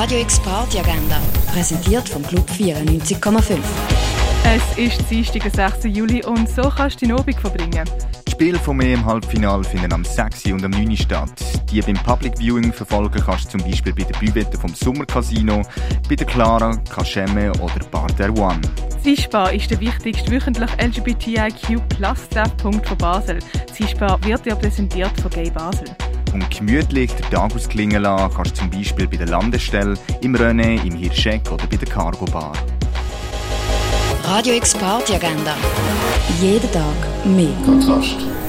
Radio X Party Agenda, präsentiert vom Club 94,5. Es ist Dienstag, der 6. Juli und so kannst du deinen Abend verbringen. Die Spiele vom EM Halbfinale finden am 6. und am 9. statt. Die beim Public Viewing verfolgen kannst du zum Beispiel bei der Büwette vom Sommercasino, bei der Clara, Kaschemme oder Bar der One. Zispar ist der wichtigste wöchentlich LGBTIQ-Plus-Treffpunkt von Basel. Zispar wird dir präsentiert von Gay Basel. Und gemütlich den Tag ausklingen lassen kannst du zum Beispiel bei der Landestelle, im René, im Hirscheck oder bei der Cargo Bar. Radio X Party Agenda. Jeden Tag mehr. Kontrast.